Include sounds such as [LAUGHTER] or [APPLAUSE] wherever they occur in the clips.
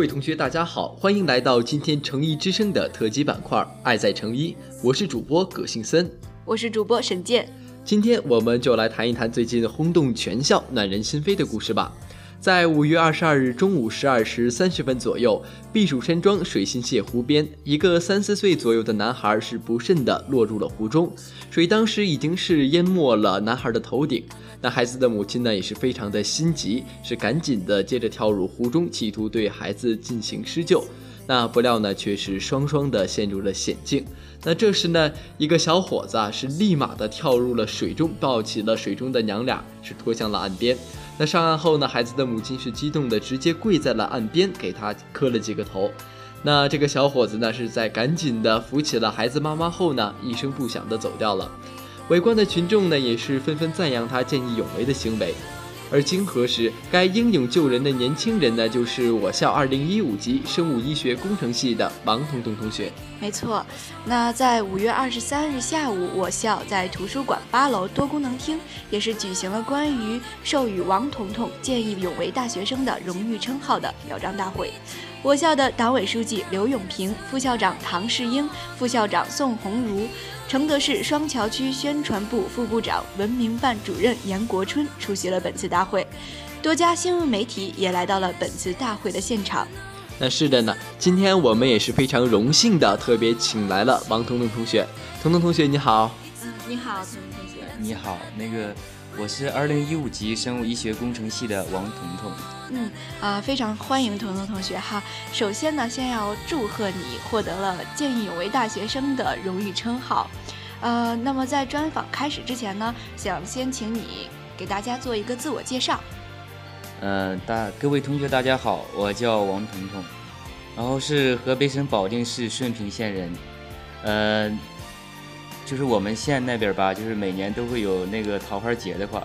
各位同学，大家好，欢迎来到今天诚意之声的特辑板块《爱在诚一》，我是主播葛信森，我是主播沈健。今天我们就来谈一谈最近轰动全校、暖人心扉的故事吧。在五月二十二日中午十二时三十分左右，避暑山庄水心泻湖边，一个三四岁左右的男孩是不慎的落入了湖中，水当时已经是淹没了男孩的头顶。那孩子的母亲呢也是非常的心急，是赶紧的接着跳入湖中，企图对孩子进行施救。那不料呢，却是双双的陷入了险境。那这时呢，一个小伙子啊是立马的跳入了水中，抱起了水中的娘俩，是拖向了岸边。那上岸后呢，孩子的母亲是激动的，直接跪在了岸边，给他磕了几个头。那这个小伙子呢，是在赶紧的扶起了孩子妈妈后呢，一声不响的走掉了。围观的群众呢，也是纷纷赞扬他见义勇为的行为。而经核实，该英勇救人的年轻人呢，就是我校二零一五级生物医学工程系的王彤彤同学。没错，那在五月二十三日下午，我校在图书馆八楼多功能厅，也是举行了关于授予王彤彤见义勇为大学生的荣誉称号的表彰大会。我校的党委书记刘永平、副校长唐世英、副校长宋红茹。承德市双桥区宣传部副部长、文明办主任严国春出席了本次大会，多家新闻媒体也来到了本次大会的现场。那是的呢，今天我们也是非常荣幸的，特别请来了王彤彤同学。彤彤同学，你好。嗯，你好，彤彤同学。你好，那个。我是二零一五级生物医学工程系的王彤彤。嗯啊，非常欢迎彤彤同学哈。首先呢，先要祝贺你获得了见义勇为大学生的荣誉称号。呃，那么在专访开始之前呢，想先请你给大家做一个自我介绍。嗯，大各位同学大家好，我叫王彤彤，然后是河北省保定市顺平县人。呃。就是我们县那边吧，就是每年都会有那个桃花节的话，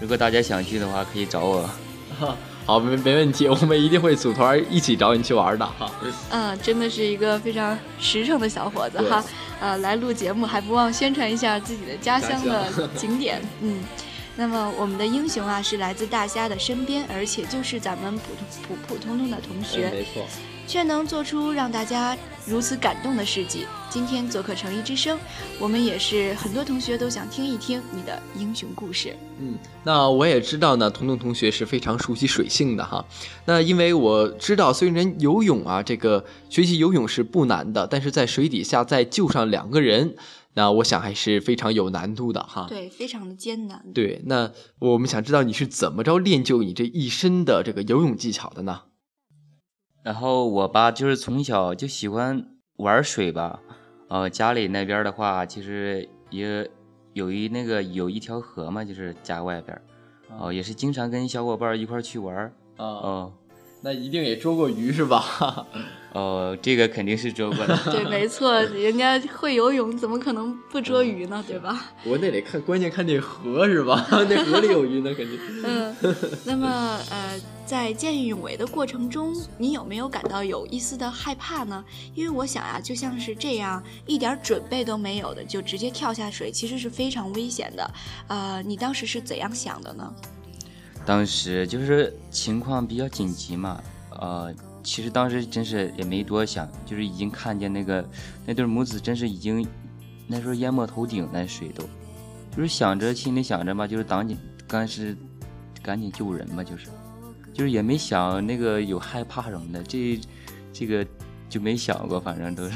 如果大家想去的话，可以找我。[LAUGHS] 好，没没问题，我们一定会组团一起找你去玩的哈。嗯，真的是一个非常实诚的小伙子哈。呃，来录节目还不忘宣传一下自己的家乡的景点。嗯，那么我们的英雄啊，是来自大家的身边，而且就是咱们普通普普通通的同学。没错。却能做出让大家如此感动的事迹。今天做客诚意之声，我们也是很多同学都想听一听你的英雄故事。嗯，那我也知道呢，彤彤同学是非常熟悉水性的哈。那因为我知道，虽然游泳啊，这个学习游泳是不难的，但是在水底下再救上两个人，那我想还是非常有难度的哈。对，非常的艰难。对，那我们想知道你是怎么着练就你这一身的这个游泳技巧的呢？然后我吧，就是从小就喜欢玩水吧，呃，家里那边的话，其实也有一那个有一条河嘛，就是家外边，哦，也是经常跟小伙伴一块去玩，哦，那一定也捉过鱼是吧？[LAUGHS] 哦，这个肯定是捉过的。[LAUGHS] 对，没错，人家会游泳，怎么可能不捉鱼呢？对吧？我那得看，关键看那河是吧？[LAUGHS] 那河里有鱼呢，肯定。嗯，那么呃，在见义勇为的过程中，你有没有感到有一丝的害怕呢？因为我想啊，就像是这样一点准备都没有的就直接跳下水，其实是非常危险的。呃，你当时是怎样想的呢？当时就是情况比较紧急嘛，呃。其实当时真是也没多想，就是已经看见那个那对母子真是已经那时候淹没头顶，那水都就是想着心里想着吧，就是赶紧赶是赶紧救人嘛，就是就是也没想那个有害怕什么的，这这个就没想过，反正都是。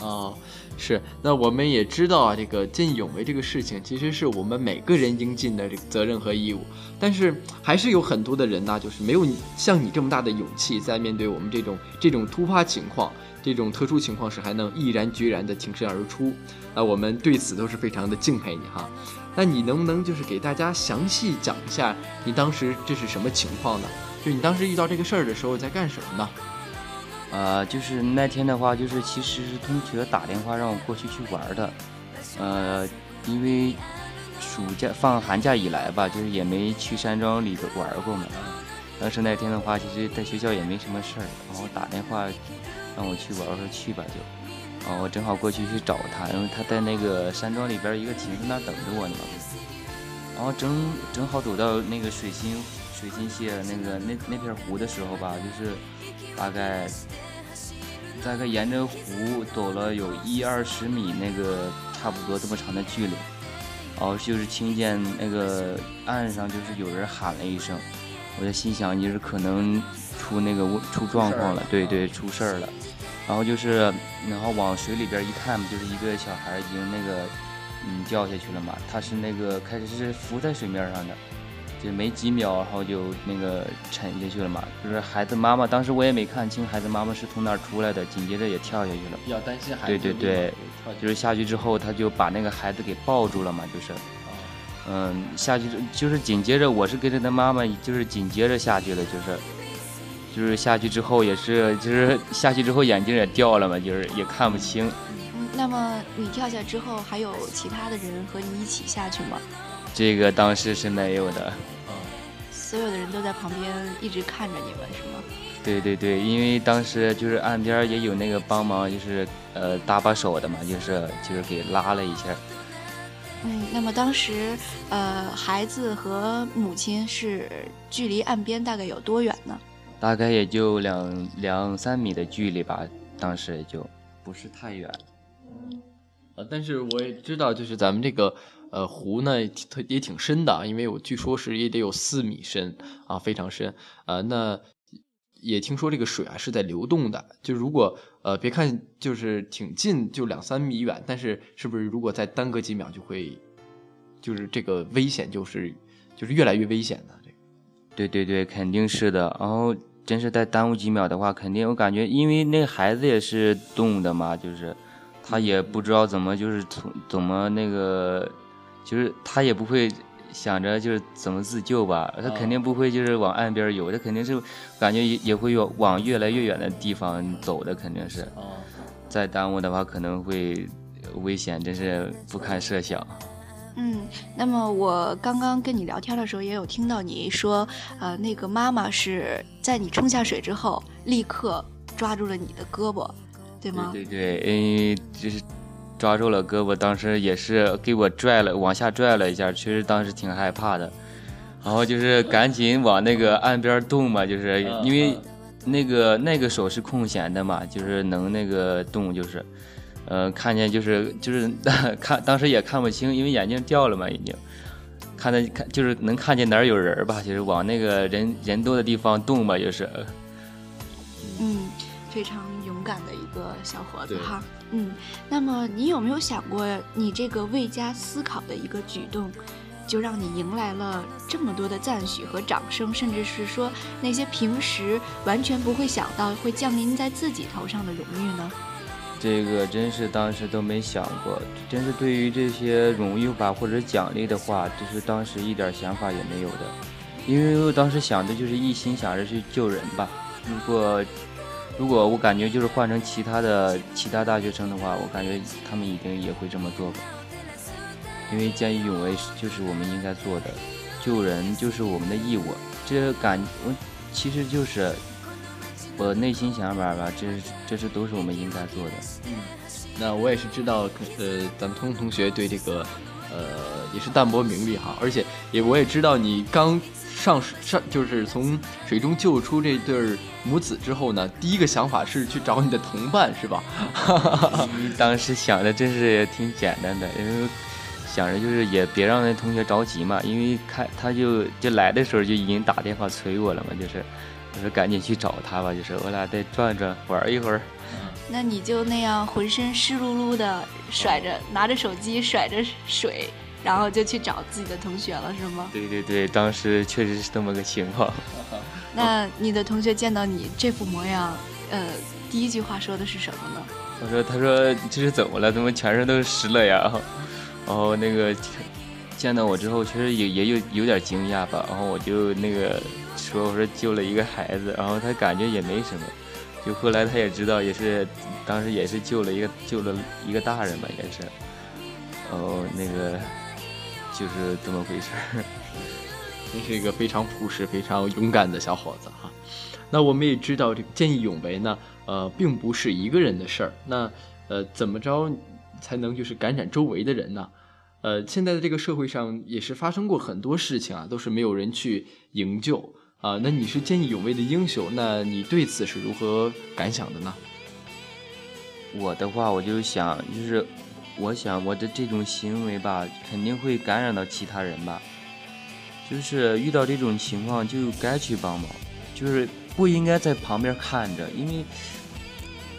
哦，是，那我们也知道啊，这个见义勇为这个事情，其实是我们每个人应尽的这个责任和义务。但是还是有很多的人呢，就是没有像你这么大的勇气，在面对我们这种这种突发情况、这种特殊情况时，还能毅然决然的挺身而出。那我们对此都是非常的敬佩你哈。那你能不能就是给大家详细讲一下，你当时这是什么情况呢？就你当时遇到这个事儿的时候在干什么呢？呃，就是那天的话，就是其实是同学打电话让我过去去玩的，呃，因为暑假放寒假以来吧，就是也没去山庄里头玩过嘛。当时那天的话，其实在学校也没什么事儿，然后打电话让我去玩，我说去吧就，啊，我正好过去去找他，因为他在那个山庄里边一个亭子那等着我呢。然后正正好走到那个水星水星蟹那个那那片湖的时候吧，就是大概大概沿着湖走了有一二十米，那个差不多这么长的距离，然后就是听见那个岸上就是有人喊了一声，我就心想就是可能出那个出状况了，对对，出事儿了。然后就是，然后往水里边一看，就是一个小孩已经那个，嗯，掉下去了嘛。他是那个开始是浮在水面上的，就没几秒，然后就那个沉下去了嘛。就是孩子妈妈，当时我也没看清孩子妈妈是从哪儿出来的，紧接着也跳下去了。比较担心孩子。对对对，就是下去之后，他就把那个孩子给抱住了嘛，就是，嗯，下去就是紧接着我是跟着他妈妈，就是紧接着下去的，就是。就是下去之后也是，就是下去之后眼镜也掉了嘛，就是也看不清。嗯，那么你跳下之后还有其他的人和你一起下去吗？这个当时是没有的。所有的人都在旁边一直看着你们是吗？对对对，因为当时就是岸边也有那个帮忙，就是呃搭把手的嘛，就是就是给拉了一下。嗯，那么当时呃孩子和母亲是距离岸边大概有多远呢？大概也就两两三米的距离吧，当时也就不是太远。呃，但是我也知道，就是咱们这个呃湖呢，它也挺深的，因为我据说是也得有四米深啊，非常深。呃，那也听说这个水啊是在流动的，就如果呃别看就是挺近，就两三米远，但是是不是如果再耽搁几秒，就会就是这个危险就是就是越来越危险呢？对对对，肯定是的。然后，真是再耽误几秒的话，肯定我感觉，因为那孩子也是动的嘛，就是他也不知道怎么，就是从怎么那个，就是他也不会想着就是怎么自救吧，他肯定不会就是往岸边游，他肯定是感觉也也会往往越来越远的地方走的，肯定是。再耽误的话，可能会危险，真是不堪设想。嗯，那么我刚刚跟你聊天的时候，也有听到你说，呃，那个妈妈是在你冲下水之后，立刻抓住了你的胳膊，对吗？对对对，嗯，就是抓住了胳膊，当时也是给我拽了，往下拽了一下，确实当时挺害怕的，然后就是赶紧往那个岸边动嘛，就是因为那个那个手是空闲的嘛，就是能那个动，就是。呃，看见就是就是 [LAUGHS] 看，当时也看不清，因为眼镜掉了嘛，已经看的看就是能看见哪儿有人吧，就是往那个人人多的地方动吧，就是。嗯，非常勇敢的一个小伙子哈。嗯，那么你有没有想过，你这个未加思考的一个举动，就让你迎来了这么多的赞许和掌声，甚至是说那些平时完全不会想到会降临在自己头上的荣誉呢？这个真是当时都没想过，真是对于这些荣誉吧或者奖励的话，就是当时一点想法也没有的，因为我当时想的就是一心想着去救人吧。如果如果我感觉就是换成其他的其他大学生的话，我感觉他们一定也会这么做吧。因为见义勇为就是我们应该做的，救人就是我们的义务。这感我其实就是。我内心想法吧，这是这是都是我们应该做的。嗯，那我也是知道，呃，咱们通同学对这个，呃，也是淡泊名利哈，而且也我也知道你刚上上就是从水中救出这对母子之后呢，第一个想法是去找你的同伴是吧？[LAUGHS] 当时想的真是也挺简单的，因为想着就是也别让那同学着急嘛，因为看他就就来的时候就已经打电话催我了嘛，就是。我说赶紧去找他吧，就是我俩再转转玩一会儿。那你就那样浑身湿漉漉的，甩着拿着手机甩着水，然后就去找自己的同学了，是吗？对对对，当时确实是这么个情况。[LAUGHS] 那你的同学见到你这副模样，呃，第一句话说的是什么呢？他说：“他说这是怎么了？怎么全身都湿了呀？” [LAUGHS] 然后那个见到我之后，确实也也有有点惊讶吧。然后我就那个。说我说救了一个孩子，然后他感觉也没什么，就后来他也知道，也是当时也是救了一个救了一个大人吧，也是，哦，那个就是这么回事儿。[LAUGHS] 真是一个非常朴实、非常勇敢的小伙子哈。那我们也知道，这个见义勇为呢，呃，并不是一个人的事儿。那呃，怎么着才能就是感染周围的人呢？呃，现在的这个社会上也是发生过很多事情啊，都是没有人去营救啊。那你是见义勇为的英雄，那你对此是如何感想的呢？我的话，我就想，就是我想我的这种行为吧，肯定会感染到其他人吧。就是遇到这种情况就该去帮忙，就是不应该在旁边看着，因为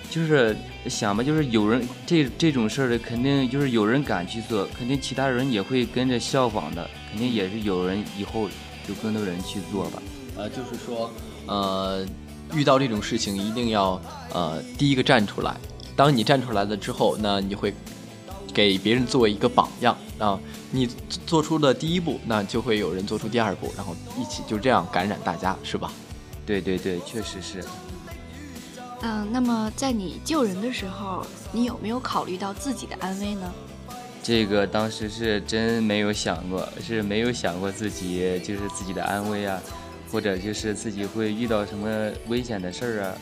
就是想吧，就是有人这这种事儿的，肯定就是有人敢去做，肯定其他人也会跟着效仿的，肯定也是有人以后有更多人去做吧。呃，就是说，呃，遇到这种事情一定要呃第一个站出来。当你站出来了之后，那你会给别人作为一个榜样啊。你做出了第一步，那就会有人做出第二步，然后一起就这样感染大家，是吧？对对对，确实是。嗯，那么在你救人的时候，你有没有考虑到自己的安危呢？这个当时是真没有想过，是没有想过自己就是自己的安危啊，或者就是自己会遇到什么危险的事儿啊。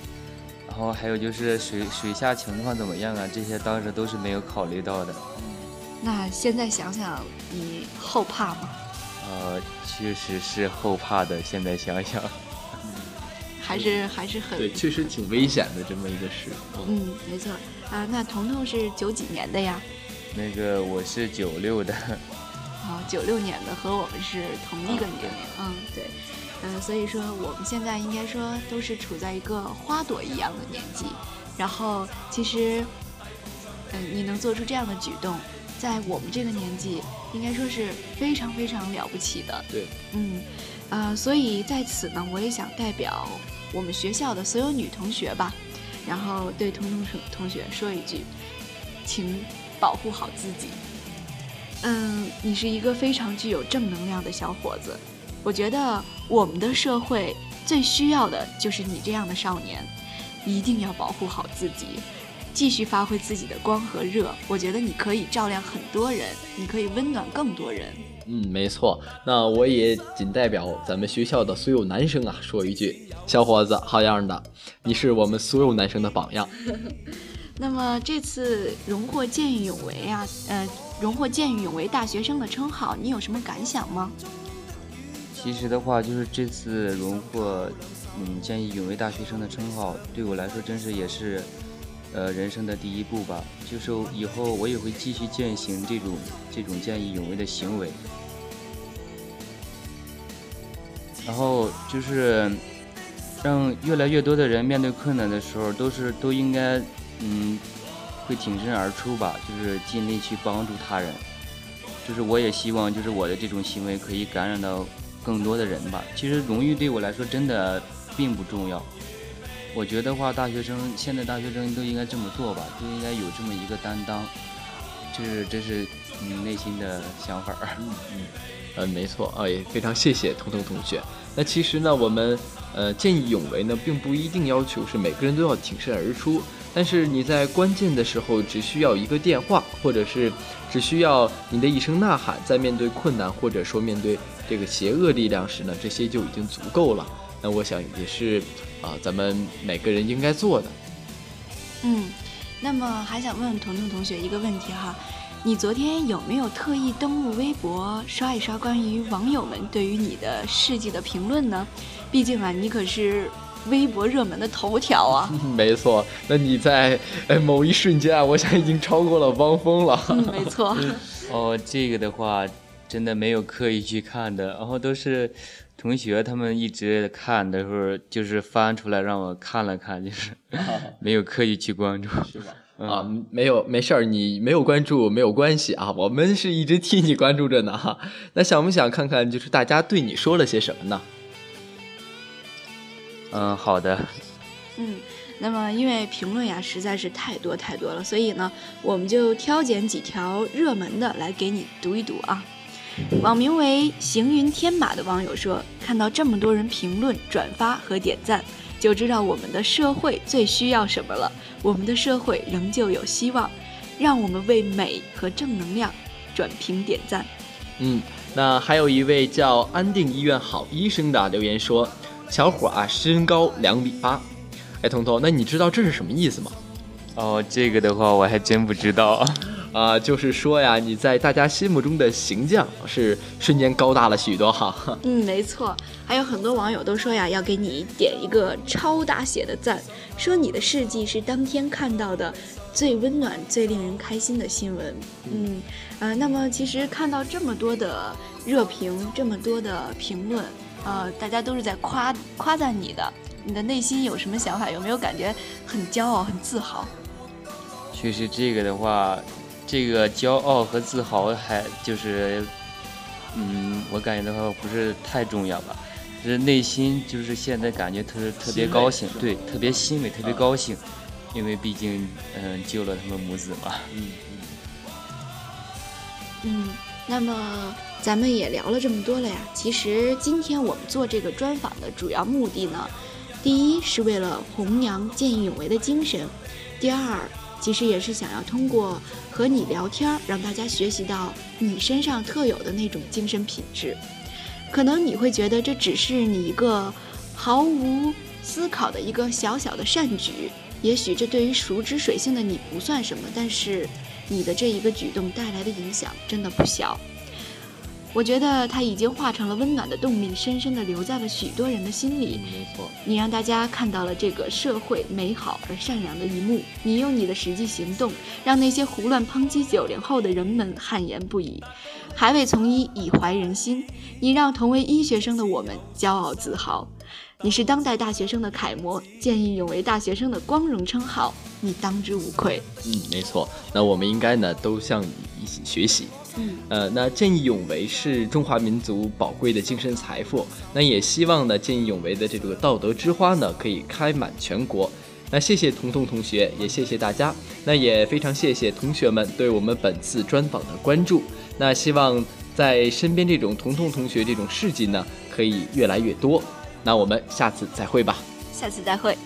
然后还有就是水水下情况怎么样啊？这些当时都是没有考虑到的。那现在想想，你后怕吗？呃，确实是后怕的。现在想想，[LAUGHS] 还是还是很对，确实挺危险的这么一个事。嗯，没错啊。那彤彤是九几年的呀？那个我是九六的。哦，九六年的，和我们是同一个年龄。嗯，对。呃，所以说我们现在应该说都是处在一个花朵一样的年纪，然后其实，嗯，你能做出这样的举动，在我们这个年纪，应该说是非常非常了不起的。对，嗯，呃，所以在此呢，我也想代表我们学校的所有女同学吧，然后对彤彤同学说一句，请保护好自己。嗯，你是一个非常具有正能量的小伙子。我觉得我们的社会最需要的就是你这样的少年，一定要保护好自己，继续发挥自己的光和热。我觉得你可以照亮很多人，你可以温暖更多人。嗯，没错。那我也仅代表咱们学校的所有男生啊，说一句：小伙子，好样的！你是我们所有男生的榜样。[LAUGHS] 那么这次荣获见义勇为啊，呃，荣获见义勇为大学生的称号，你有什么感想吗？其实的话，就是这次荣获嗯见义勇为大学生的称号，对我来说真是也是呃人生的第一步吧。就是以后我也会继续践行这种这种见义勇为的行为。然后就是让越来越多的人面对困难的时候，都是都应该嗯会挺身而出吧，就是尽力去帮助他人。就是我也希望，就是我的这种行为可以感染到。更多的人吧，其实荣誉对我来说真的并不重要。我觉得话，大学生现在大学生都应该这么做吧，都应该有这么一个担当。就是这是你内心的想法。嗯嗯嗯，没错啊，也非常谢谢彤彤同学。那其实呢，我们呃见义勇为呢，并不一定要求是每个人都要挺身而出，但是你在关键的时候只需要一个电话，或者是只需要你的一声呐喊，在面对困难或者说面对。这个邪恶力量时呢，这些就已经足够了。那我想也是啊，咱们每个人应该做的。嗯，那么还想问问彤彤同学一个问题哈，你昨天有没有特意登录微博刷一刷关于网友们对于你的事迹的评论呢？毕竟啊，你可是微博热门的头条啊。[LAUGHS] 没错，那你在某一瞬间啊，我想已经超过了汪峰了。[LAUGHS] 嗯，没错。[LAUGHS] 哦，这个的话。真的没有刻意去看的，然后都是同学他们一直看的时候，就是翻出来让我看了看，就是 [LAUGHS] 没有刻意去关注，是吧？啊，没有，没事儿，你没有关注没有关系啊，我们是一直替你关注着呢哈。那想不想看看，就是大家对你说了些什么呢？嗯，好的。嗯，那么因为评论呀实在是太多太多了，所以呢，我们就挑拣几条热门的来给你读一读啊。网名为“行云天马”的网友说：“看到这么多人评论、转发和点赞，就知道我们的社会最需要什么了。我们的社会仍旧有希望，让我们为美和正能量转评点赞。”嗯，那还有一位叫安定医院好医生的留言说：“小伙啊，身高两米八。”哎，彤彤，那你知道这是什么意思吗？哦，这个的话我还真不知道。啊，就是说呀，你在大家心目中的形象是瞬间高大了许多哈。[LAUGHS] 嗯，没错，还有很多网友都说呀，要给你点一个超大写的赞，说你的事迹是当天看到的最温暖、最令人开心的新闻。嗯，呃，那么其实看到这么多的热评，这么多的评论，呃，大家都是在夸夸赞你的，你的内心有什么想法？有没有感觉很骄傲、很自豪？其实，这个的话。这个骄傲和自豪还就是，嗯，我感觉的话不是太重要吧，就是内心就是现在感觉特特别高兴，对，特别欣慰，特别高兴，因为毕竟嗯救了他们母子嘛。嗯嗯。那么咱们也聊了这么多了呀，其实今天我们做这个专访的主要目的呢，第一是为了弘扬见义勇为的精神，第二。其实也是想要通过和你聊天，让大家学习到你身上特有的那种精神品质。可能你会觉得这只是你一个毫无思考的一个小小的善举，也许这对于熟知水性的你不算什么，但是你的这一个举动带来的影响真的不小。我觉得它已经化成了温暖的动力，深深地留在了许多人的心里。没错，你让大家看到了这个社会美好而善良的一幕。你用你的实际行动，让那些胡乱抨击九零后的人们汗颜不已。还未从医，已怀人心。你让同为医学生的我们骄傲自豪。你是当代大学生的楷模，见义勇为大学生的光荣称号，你当之无愧。嗯，没错。那我们应该呢，都向你一起学习。嗯，呃，那见义勇为是中华民族宝贵的精神财富。那也希望呢，见义勇为的这个道德之花呢，可以开满全国。那谢谢彤彤同学，也谢谢大家。那也非常谢谢同学们对我们本次专访的关注。那希望在身边这种彤彤同学这种事迹呢，可以越来越多。那我们下次再会吧。下次再会。